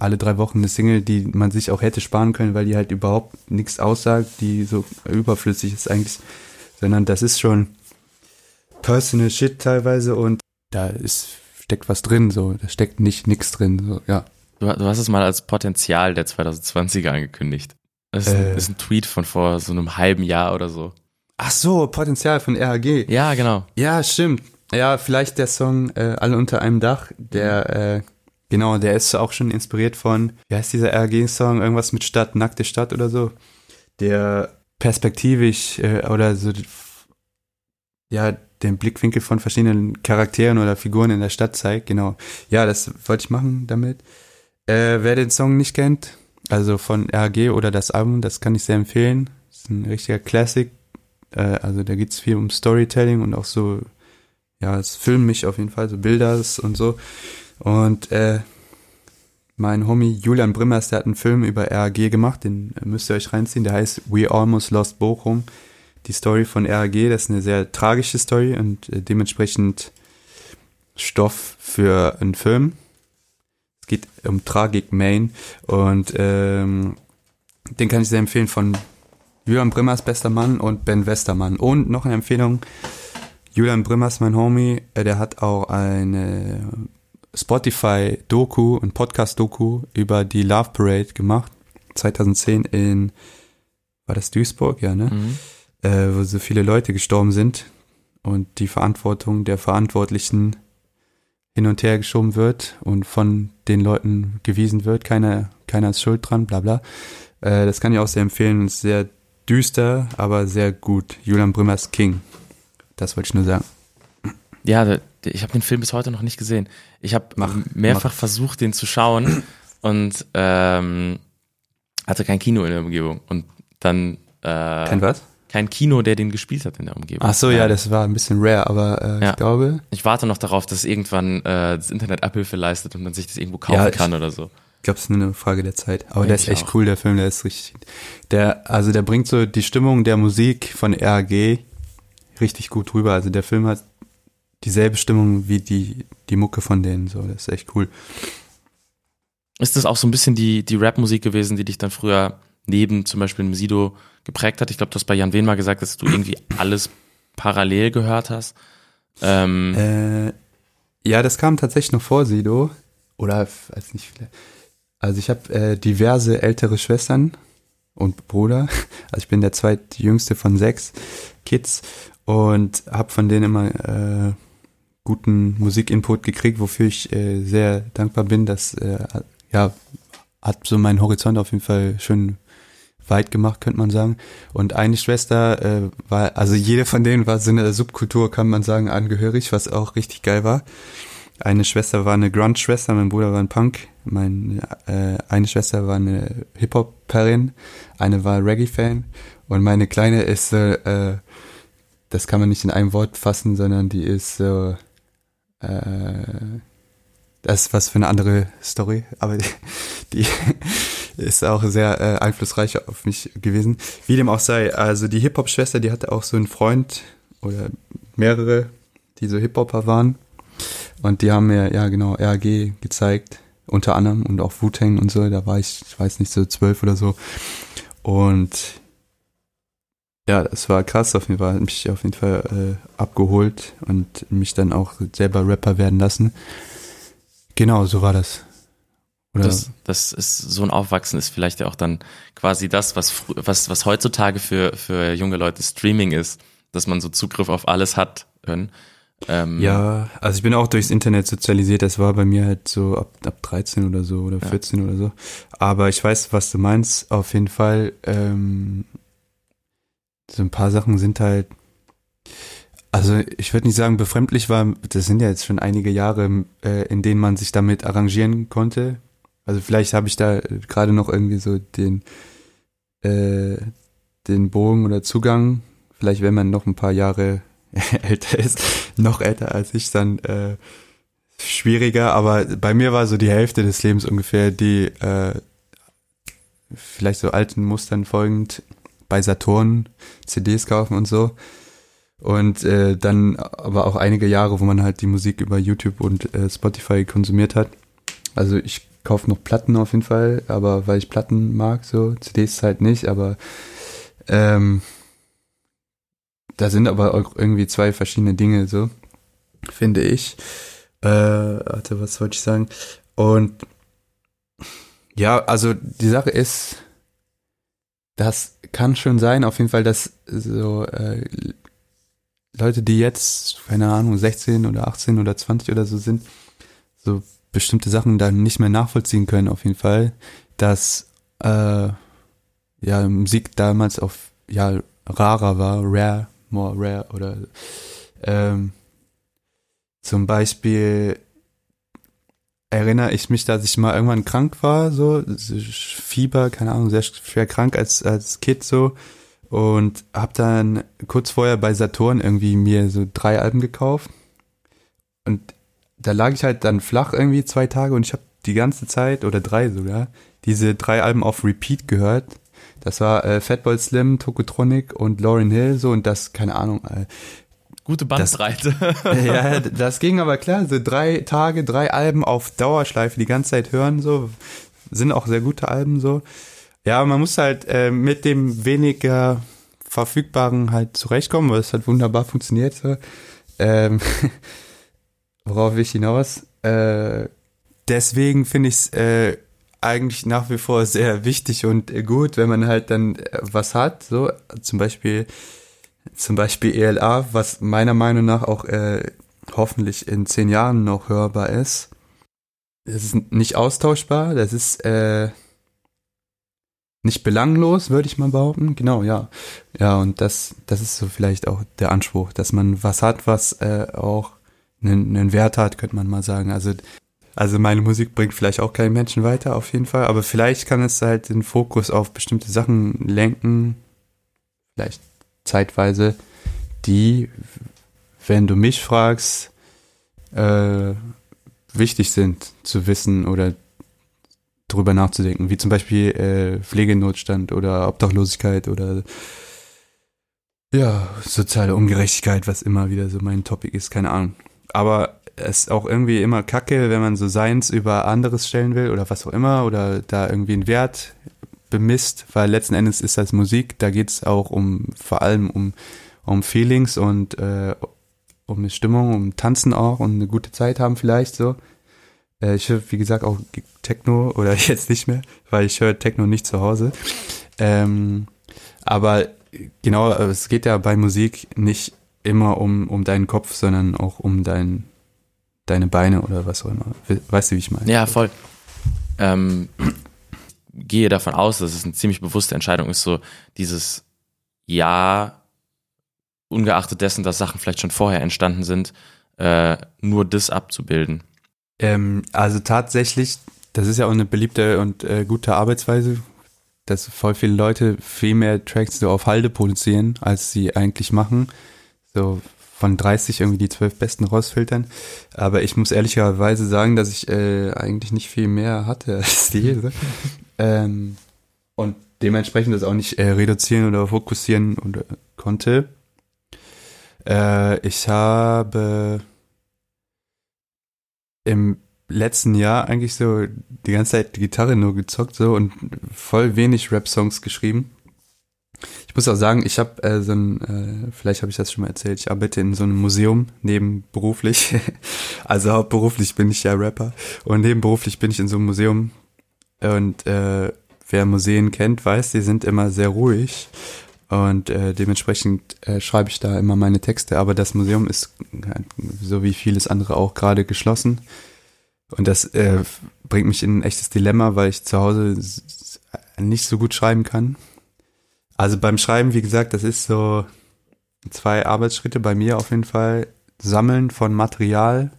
alle drei Wochen eine Single, die man sich auch hätte sparen können, weil die halt überhaupt nichts aussagt, die so überflüssig ist eigentlich, sondern das ist schon personal shit teilweise und da ist, steckt was drin, so, da steckt nicht nix drin, so, ja. Du, du hast es mal als Potenzial der 2020er angekündigt. Das ist, äh, ein, ist ein Tweet von vor so einem halben Jahr oder so. Ach so, Potenzial von RAG. Ja, genau. Ja, stimmt. Ja, vielleicht der Song äh, Alle unter einem Dach, der, äh, genau, der ist auch schon inspiriert von, wie heißt dieser RAG-Song? Irgendwas mit Stadt, nackte Stadt oder so. Der perspektivisch äh, oder so, ja, den Blickwinkel von verschiedenen Charakteren oder Figuren in der Stadt zeigt, genau. Ja, das wollte ich machen damit. Äh, wer den Song nicht kennt, also von RAG oder das Album, das kann ich sehr empfehlen. Das ist ein richtiger Classic. Äh, also da geht's viel um Storytelling und auch so, ja, es filmt mich auf jeden Fall, so Bilder und so. Und äh, mein Homie Julian Brimmers, der hat einen Film über RAG gemacht, den müsst ihr euch reinziehen, der heißt We Almost Lost Bochum. Die Story von RAG, das ist eine sehr tragische Story und äh, dementsprechend Stoff für einen Film. Es geht um Tragik Main und ähm, den kann ich sehr empfehlen von Julian Brimmers bester Mann und Ben Westermann. Und noch eine Empfehlung, Julian Brimmers, mein Homie, äh, der hat auch eine Spotify-Doku, ein Podcast-Doku über die Love Parade gemacht. 2010 in, war das Duisburg, ja, ne? Mhm. Äh, wo so viele Leute gestorben sind und die Verantwortung der Verantwortlichen hin und her geschoben wird und von den Leuten gewiesen wird, keiner, keiner ist schuld dran, bla bla. Äh, das kann ich auch sehr empfehlen, ist sehr düster, aber sehr gut. Julian Brümmers King. Das wollte ich nur sagen. Ja, ich habe den Film bis heute noch nicht gesehen. Ich habe mehrfach mach. versucht, den zu schauen und ähm, hatte kein Kino in der Umgebung. Und dann äh, Kein was? Kein Kino, der den gespielt hat in der Umgebung. Ach so, ja, das war ein bisschen rare, aber äh, ja. ich glaube. Ich warte noch darauf, dass irgendwann äh, das Internet Abhilfe leistet und man sich das irgendwo kaufen ja, kann oder so. Ich glaube, es ist nur eine Frage der Zeit. Aber der ist echt auch. cool, der Film, der ist richtig. Der, also der bringt so die Stimmung der Musik von RAG richtig gut rüber. Also der Film hat dieselbe Stimmung wie die, die Mucke von denen. So, das ist echt cool. Ist das auch so ein bisschen die, die Rap-Musik gewesen, die dich dann früher neben zum Beispiel einem Sido geprägt hat. Ich glaube, du hast bei Jan Wen mal gesagt, dass du irgendwie alles parallel gehört hast. Ähm, äh, ja, das kam tatsächlich noch vor Sido. Oder, weiß nicht, also ich habe äh, diverse ältere Schwestern und Bruder. <laughs> Also ich bin der zweitjüngste von sechs Kids und habe von denen immer äh, guten Musikinput gekriegt, wofür ich äh, sehr dankbar bin. Das äh, ja hat so meinen Horizont auf jeden Fall schön weit gemacht, könnte man sagen. Und eine Schwester äh, war, also jede von denen war so eine Subkultur, kann man sagen, angehörig, was auch richtig geil war. Eine Schwester war eine Grunge-Schwester, mein Bruder war ein Punk, mein, äh, eine Schwester war eine Hip-Hop-Perin, eine war Reggae-Fan und meine Kleine ist, äh, das kann man nicht in einem Wort fassen, sondern die ist so, äh, das ist was für eine andere Story, aber <laughs> die ist auch sehr äh, einflussreich auf mich gewesen. Wie dem auch sei, also die Hip-Hop-Schwester, die hatte auch so einen Freund oder mehrere, die so Hip-Hopper waren. Und die haben mir, ja genau, RAG gezeigt, unter anderem und auch Wu-Tang und so. Da war ich, ich weiß nicht, so zwölf oder so. Und ja, das war krass auf jeden Fall, hat mich auf jeden Fall äh, abgeholt und mich dann auch selber Rapper werden lassen. Genau, so war das. Oder? Das, das ist so ein Aufwachsen ist vielleicht ja auch dann quasi das, was was was heutzutage für für junge Leute Streaming ist, dass man so Zugriff auf alles hat können. Ähm, ja, also ich bin auch durchs Internet sozialisiert. Das war bei mir halt so ab, ab 13 oder so oder 14 ja. oder so. Aber ich weiß, was du meinst. Auf jeden Fall. Ähm, so ein paar Sachen sind halt also ich würde nicht sagen befremdlich war, das sind ja jetzt schon einige Jahre, äh, in denen man sich damit arrangieren konnte. Also vielleicht habe ich da gerade noch irgendwie so den, äh, den Bogen oder Zugang. Vielleicht, wenn man noch ein paar Jahre <laughs> älter ist, noch älter als ich, dann äh, schwieriger. Aber bei mir war so die Hälfte des Lebens ungefähr die äh, vielleicht so alten Mustern folgend bei Saturn CDs kaufen und so. Und äh, dann aber auch einige Jahre, wo man halt die Musik über YouTube und äh, Spotify konsumiert hat. Also ich kaufe noch Platten auf jeden Fall, aber weil ich Platten mag, so CDs halt nicht, aber ähm, da sind aber auch irgendwie zwei verschiedene Dinge, so finde ich. Äh, warte, was wollte ich sagen? Und ja, also die Sache ist, das kann schon sein, auf jeden Fall, dass so äh, Leute, die jetzt, keine Ahnung, 16 oder 18 oder 20 oder so sind, so bestimmte Sachen dann nicht mehr nachvollziehen können, auf jeden Fall, dass äh, ja Musik damals auf ja rarer war, rare, more rare oder ähm, zum Beispiel erinnere ich mich, dass ich mal irgendwann krank war, so Fieber, keine Ahnung, sehr schwer krank als als Kind so und habe dann kurz vorher bei Saturn irgendwie mir so drei Alben gekauft und da lag ich halt dann flach irgendwie zwei Tage und ich habe die ganze Zeit oder drei sogar diese drei Alben auf Repeat gehört. Das war äh, Fatboy Slim, Tokotronic und Lauryn Hill so und das keine Ahnung. Äh, Gute Bandbreite. Das, <laughs> ja, <laughs> das ging aber klar. So drei Tage, drei Alben auf Dauerschleife die ganze Zeit hören so sind auch sehr gute Alben so. Ja, man muss halt äh, mit dem weniger verfügbaren halt zurechtkommen, weil es halt wunderbar funktioniert so. Ähm, <laughs> worauf ich hinaus? Äh, deswegen finde ich es äh, eigentlich nach wie vor sehr wichtig und gut, wenn man halt dann äh, was hat, so zum Beispiel zum Beispiel ELA, was meiner Meinung nach auch äh, hoffentlich in zehn Jahren noch hörbar ist. Das ist nicht austauschbar, das ist äh, nicht belanglos, würde ich mal behaupten. Genau, ja. Ja, und das, das ist so vielleicht auch der Anspruch, dass man was hat, was äh, auch einen, einen Wert hat, könnte man mal sagen. Also, also meine Musik bringt vielleicht auch keinen Menschen weiter, auf jeden Fall, aber vielleicht kann es halt den Fokus auf bestimmte Sachen lenken, vielleicht zeitweise, die, wenn du mich fragst, äh, wichtig sind zu wissen oder drüber nachzudenken, wie zum Beispiel äh, Pflegenotstand oder Obdachlosigkeit oder ja, soziale Ungerechtigkeit, was immer wieder so mein Topic ist, keine Ahnung aber es ist auch irgendwie immer kacke, wenn man so Seins über anderes stellen will oder was auch immer oder da irgendwie einen Wert bemisst, weil letzten Endes ist das Musik, da geht es auch um vor allem um, um Feelings und äh, um eine Stimmung, um Tanzen auch und eine gute Zeit haben vielleicht so. Äh, ich höre, wie gesagt, auch Techno oder <laughs> jetzt nicht mehr, weil ich höre Techno nicht zu Hause. Ähm, aber genau, es geht ja bei Musik nicht immer um, um deinen Kopf, sondern auch um dein, deine Beine oder was auch immer. Weißt du, wie ich meine? Ja, voll. Ähm, gehe davon aus, dass es eine ziemlich bewusste Entscheidung ist, so dieses Ja, ungeachtet dessen, dass Sachen vielleicht schon vorher entstanden sind, äh, nur das abzubilden. Ähm, also tatsächlich, das ist ja auch eine beliebte und äh, gute Arbeitsweise, dass voll viele Leute viel mehr Tracks so auf Halde produzieren, als sie eigentlich machen so von 30 irgendwie die 12 besten rausfiltern. Aber ich muss ehrlicherweise sagen, dass ich äh, eigentlich nicht viel mehr hatte <laughs> als die. Ähm, und dementsprechend das auch nicht äh, reduzieren oder fokussieren konnte. Äh, ich habe im letzten Jahr eigentlich so die ganze Zeit Gitarre nur gezockt so und voll wenig Rap-Songs geschrieben. Ich muss auch sagen, ich habe äh, so ein, äh, vielleicht habe ich das schon mal erzählt, ich arbeite in so einem Museum nebenberuflich. <laughs> also hauptberuflich bin ich ja Rapper und nebenberuflich bin ich in so einem Museum und äh, wer Museen kennt, weiß, die sind immer sehr ruhig und äh, dementsprechend äh, schreibe ich da immer meine Texte. Aber das Museum ist, so wie vieles andere auch, gerade geschlossen. Und das äh, bringt mich in ein echtes Dilemma, weil ich zu Hause nicht so gut schreiben kann. Also beim Schreiben, wie gesagt, das ist so zwei Arbeitsschritte bei mir auf jeden Fall. Sammeln von Material,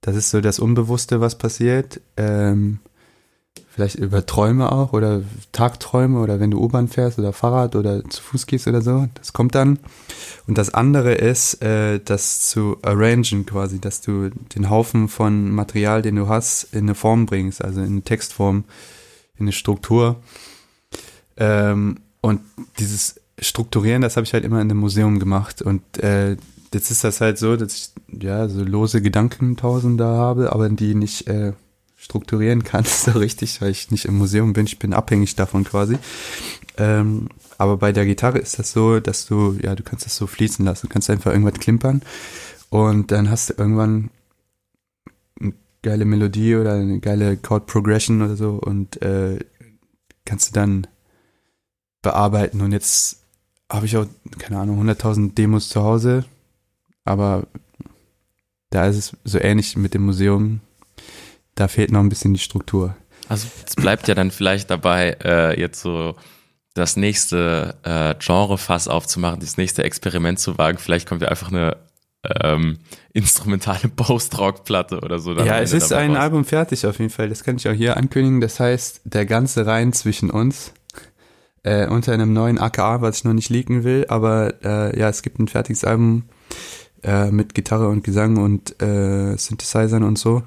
das ist so das Unbewusste, was passiert. Ähm, vielleicht über Träume auch oder Tagträume oder wenn du U-Bahn fährst oder Fahrrad oder zu Fuß gehst oder so. Das kommt dann. Und das andere ist, äh, das zu arrangen quasi, dass du den Haufen von Material, den du hast, in eine Form bringst, also in eine Textform, in eine Struktur. Ähm, und dieses Strukturieren, das habe ich halt immer in einem Museum gemacht. Und äh, jetzt ist das halt so, dass ich ja so lose Gedankentausende habe, aber die nicht äh, strukturieren kann, <laughs> so richtig, weil ich nicht im Museum bin, ich bin abhängig davon quasi. Ähm, aber bei der Gitarre ist das so, dass du, ja, du kannst das so fließen lassen, du kannst einfach irgendwas klimpern. Und dann hast du irgendwann eine geile Melodie oder eine geile Chord Progression oder so. Und äh, kannst du dann bearbeiten und jetzt habe ich auch, keine Ahnung, 100.000 Demos zu Hause, aber da ist es so ähnlich mit dem Museum, da fehlt noch ein bisschen die Struktur. Also es bleibt ja dann vielleicht dabei, äh, jetzt so das nächste äh, Genre-Fass aufzumachen, das nächste Experiment zu wagen. Vielleicht kommt ja einfach eine ähm, instrumentale <laughs> Post-Rock-Platte oder so. Ja, es ist ein raus. Album fertig auf jeden Fall. Das kann ich auch hier ankündigen. Das heißt, der ganze Reihen zwischen uns äh, unter einem neuen AKA, was ich noch nicht leaken will. Aber äh, ja, es gibt ein fertiges Album äh, mit Gitarre und Gesang und äh, Synthesizern und so.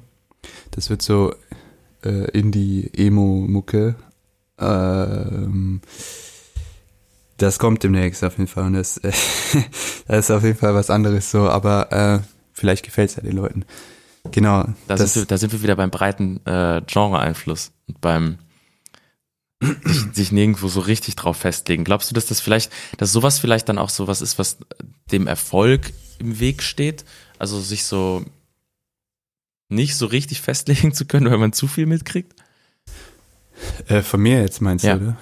Das wird so äh, Indie-Emo-Mucke. Ähm, das kommt demnächst auf jeden Fall und das, äh, <laughs> das ist auf jeden Fall was anderes so, aber äh, vielleicht gefällt es ja den Leuten. Genau. Da, das, sind, wir, da sind wir wieder beim breiten äh, Genre-Einfluss und beim <clears throat> sich, nirgendwo so richtig drauf festlegen. Glaubst du, dass das vielleicht, dass sowas vielleicht dann auch sowas ist, was dem Erfolg im Weg steht? Also sich so nicht so richtig <laughs> festlegen zu können, weil man zu viel mitkriegt? Äh, von mir jetzt meinst ja. du, oder?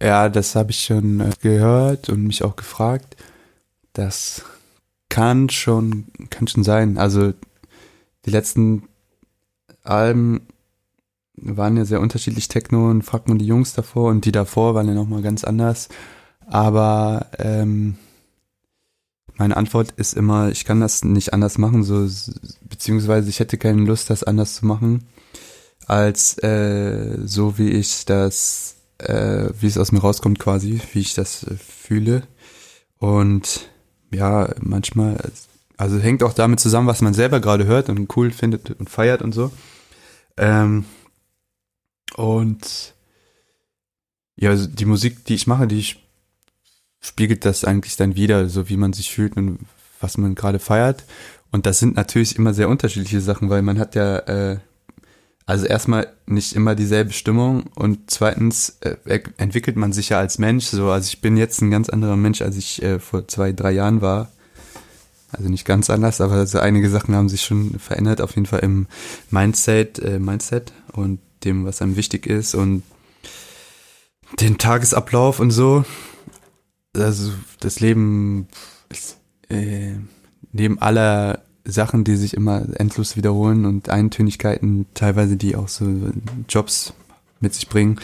Ja, das habe ich schon äh, gehört und mich auch gefragt. Das kann schon, kann schon sein. Also die letzten Alben waren ja sehr unterschiedlich Techno und fragt man die Jungs davor und die davor waren ja nochmal ganz anders. Aber ähm, meine Antwort ist immer, ich kann das nicht anders machen, so beziehungsweise ich hätte keine Lust, das anders zu machen, als äh, so wie ich das, äh, wie es aus mir rauskommt quasi, wie ich das äh, fühle. Und ja, manchmal, also hängt auch damit zusammen, was man selber gerade hört und cool findet und feiert und so. Ähm, und ja, also die Musik, die ich mache, die spiegelt das eigentlich dann wieder, so wie man sich fühlt und was man gerade feiert. Und das sind natürlich immer sehr unterschiedliche Sachen, weil man hat ja, äh, also erstmal nicht immer dieselbe Stimmung und zweitens äh, entwickelt man sich ja als Mensch so. Also ich bin jetzt ein ganz anderer Mensch, als ich äh, vor zwei, drei Jahren war. Also nicht ganz anders, aber also einige Sachen haben sich schon verändert, auf jeden Fall im Mindset, äh, Mindset und dem, was einem wichtig ist und den Tagesablauf und so also das Leben ist, äh, neben aller Sachen, die sich immer endlos wiederholen und Eintönigkeiten, teilweise die auch so Jobs mit sich bringen,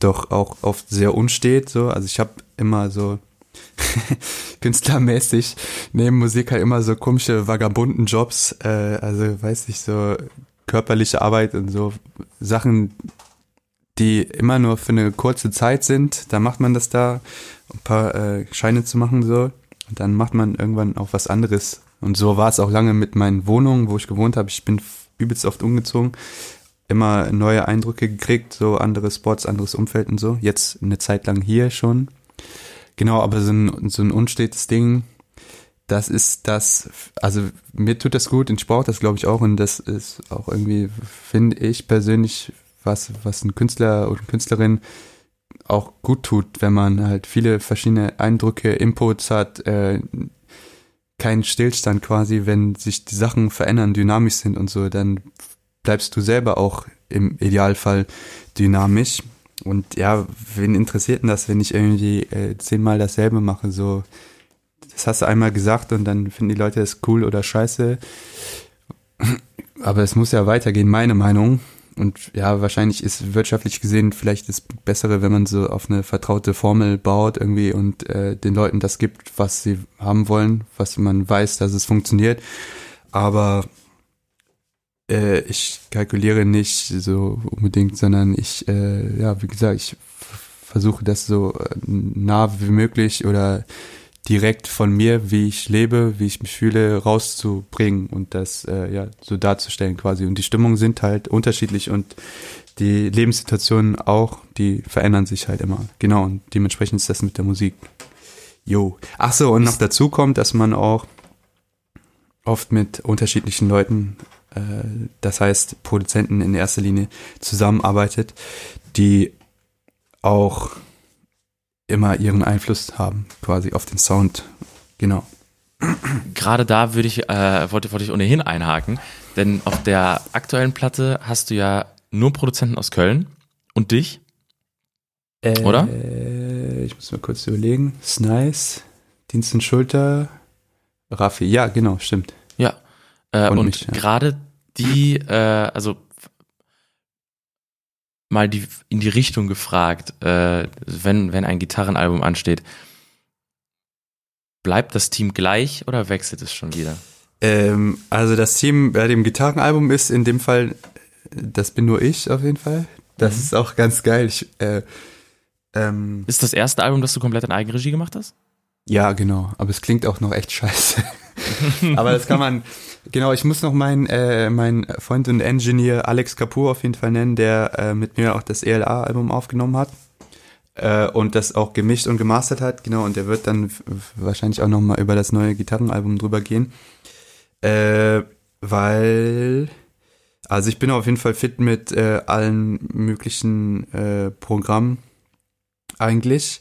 doch auch oft sehr unstet. So, also ich habe immer so <laughs> künstlermäßig neben Musik halt immer so komische vagabunden Jobs, äh, also weiß ich so körperliche Arbeit und so Sachen, die immer nur für eine kurze Zeit sind. Da macht man das da ein paar äh, Scheine zu machen so. Und dann macht man irgendwann auch was anderes. Und so war es auch lange mit meinen Wohnungen, wo ich gewohnt habe. Ich bin übelst oft umgezogen, immer neue Eindrücke gekriegt, so andere Spots, anderes Umfeld und so. Jetzt eine Zeit lang hier schon. Genau, aber so ein, so ein unstetes Ding, das ist das, also mir tut das gut ich brauche das glaube ich auch und das ist auch irgendwie, finde ich persönlich, was, was ein Künstler oder Künstlerin auch gut tut, wenn man halt viele verschiedene Eindrücke, Inputs hat, äh, kein Stillstand quasi, wenn sich die Sachen verändern, dynamisch sind und so, dann bleibst du selber auch im Idealfall dynamisch. Und ja, wen interessiert denn das, wenn ich irgendwie äh, zehnmal dasselbe mache? So, das hast du einmal gesagt und dann finden die Leute es cool oder scheiße. Aber es muss ja weitergehen, meine Meinung. Und ja, wahrscheinlich ist wirtschaftlich gesehen vielleicht das Bessere, wenn man so auf eine vertraute Formel baut irgendwie und äh, den Leuten das gibt, was sie haben wollen, was man weiß, dass es funktioniert. Aber äh, ich kalkuliere nicht so unbedingt, sondern ich, äh, ja, wie gesagt, ich versuche das so äh, nah wie möglich oder direkt von mir, wie ich lebe, wie ich mich fühle, rauszubringen und das äh, ja so darzustellen quasi. Und die Stimmungen sind halt unterschiedlich und die Lebenssituationen auch, die verändern sich halt immer. Genau, und dementsprechend ist das mit der Musik. Jo. Ach so, und noch dazu kommt, dass man auch oft mit unterschiedlichen Leuten äh, das heißt Produzenten in erster Linie zusammenarbeitet, die auch immer ihren Einfluss haben, quasi auf den Sound. Genau. Gerade da würde ich, äh, wollte, wollte ich ohnehin einhaken, denn auf der aktuellen Platte hast du ja nur Produzenten aus Köln und dich. Äh, Oder? Ich muss mal kurz überlegen. Snice, Dienst und Schulter, Raffi. Ja, genau, stimmt. Ja. Äh, Und und mich, ja. gerade die, äh, also mal die in die Richtung gefragt, äh, wenn, wenn ein Gitarrenalbum ansteht, bleibt das Team gleich oder wechselt es schon wieder? Ähm, also das Team bei dem Gitarrenalbum ist in dem Fall, das bin nur ich auf jeden Fall. Das Mhm. ist auch ganz geil. Ich, äh, ähm, Ist das erste Album, das du komplett in Eigenregie gemacht hast? ja, genau. Aber es klingt auch noch echt scheiße. <laughs> Aber das kann man, genau, ich muss noch meinen äh, mein Freund und Engineer Alex Kapoor auf jeden Fall nennen, der äh, mit mir auch das ELA-Album aufgenommen hat. Äh, und das auch gemischt und gemastert hat, genau, und der wird dann wahrscheinlich auch nochmal über das neue Gitarrenalbum drüber gehen. Äh, weil, also ich bin auf jeden Fall fit mit äh, allen möglichen äh, Programmen eigentlich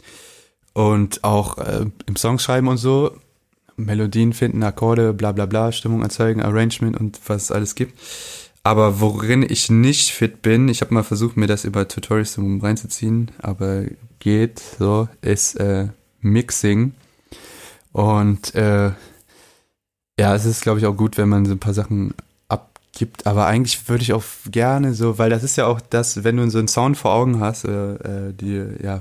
und auch äh, im Songschreiben und so. Melodien finden, Akkorde, bla bla bla, Stimmung erzeugen, Arrangement und was es alles gibt. Aber worin ich nicht fit bin, ich habe mal versucht, mir das über Tutorials reinzuziehen, aber geht so, ist äh, Mixing. Und äh, ja, es ist, glaube ich, auch gut, wenn man so ein paar Sachen abgibt. Aber eigentlich würde ich auch gerne so, weil das ist ja auch das, wenn du so einen Sound vor Augen hast, äh, dir ja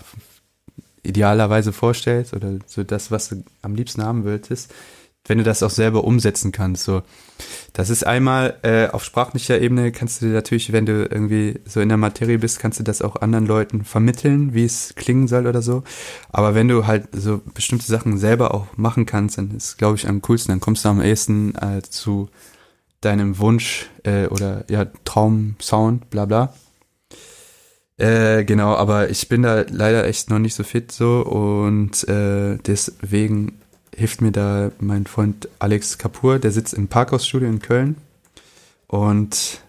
idealerweise vorstellst, oder so das, was du am liebsten haben wolltest, wenn du das auch selber umsetzen kannst. So, das ist einmal äh, auf sprachlicher Ebene kannst du natürlich, wenn du irgendwie so in der Materie bist, kannst du das auch anderen Leuten vermitteln, wie es klingen soll oder so. Aber wenn du halt so bestimmte Sachen selber auch machen kannst, dann ist, glaube ich, am coolsten. Dann kommst du am ehesten äh, zu deinem Wunsch äh, oder ja Traum-Sound, bla bla. Äh, genau, aber ich bin da leider echt noch nicht so fit so und äh, deswegen hilft mir da mein Freund Alex Kapur, der sitzt im Parkhausstudio in Köln. Und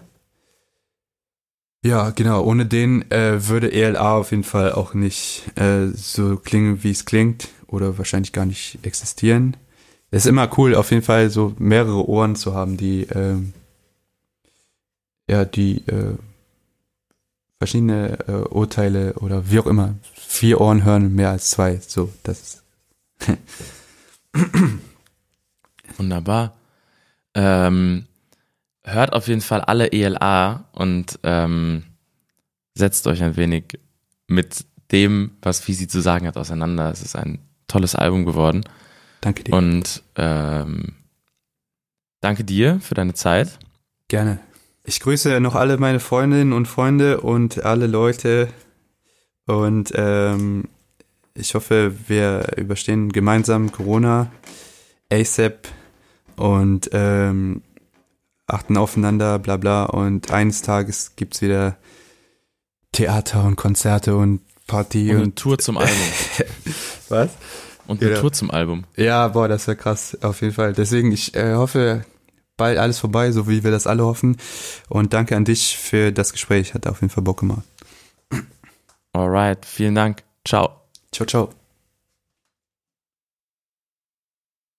ja, genau, ohne den äh, würde ELA auf jeden Fall auch nicht äh, so klingen, wie es klingt, oder wahrscheinlich gar nicht existieren. Es ist immer cool, auf jeden Fall so mehrere Ohren zu haben, die ähm, ja, die äh, verschiedene äh, Urteile oder wie auch immer, vier Ohren hören, mehr als zwei. So, das ist <coughs> Wunderbar. Ähm, hört auf jeden Fall alle ELA und ähm, setzt euch ein wenig mit dem, was Fisi zu sagen hat, auseinander. Es ist ein tolles Album geworden. Danke dir. Und ähm, danke dir für deine Zeit. Gerne. Ich grüße noch alle meine Freundinnen und Freunde und alle Leute und ähm, ich hoffe, wir überstehen gemeinsam Corona, ASAP und ähm, achten aufeinander, bla bla. Und eines Tages gibt's wieder Theater und Konzerte und Party Und und, eine Tour zum Album. <laughs> was? Und eine Ja. Tour zum Album. Ja, boah, das wäre krass, auf jeden Fall. Deswegen, ich äh, hoffe, bald alles vorbei, so wie wir das alle hoffen. Und danke an dich für das Gespräch. Hat auf jeden Fall Bock gemacht. Alright, vielen Dank. Ciao. Ciao, ciao.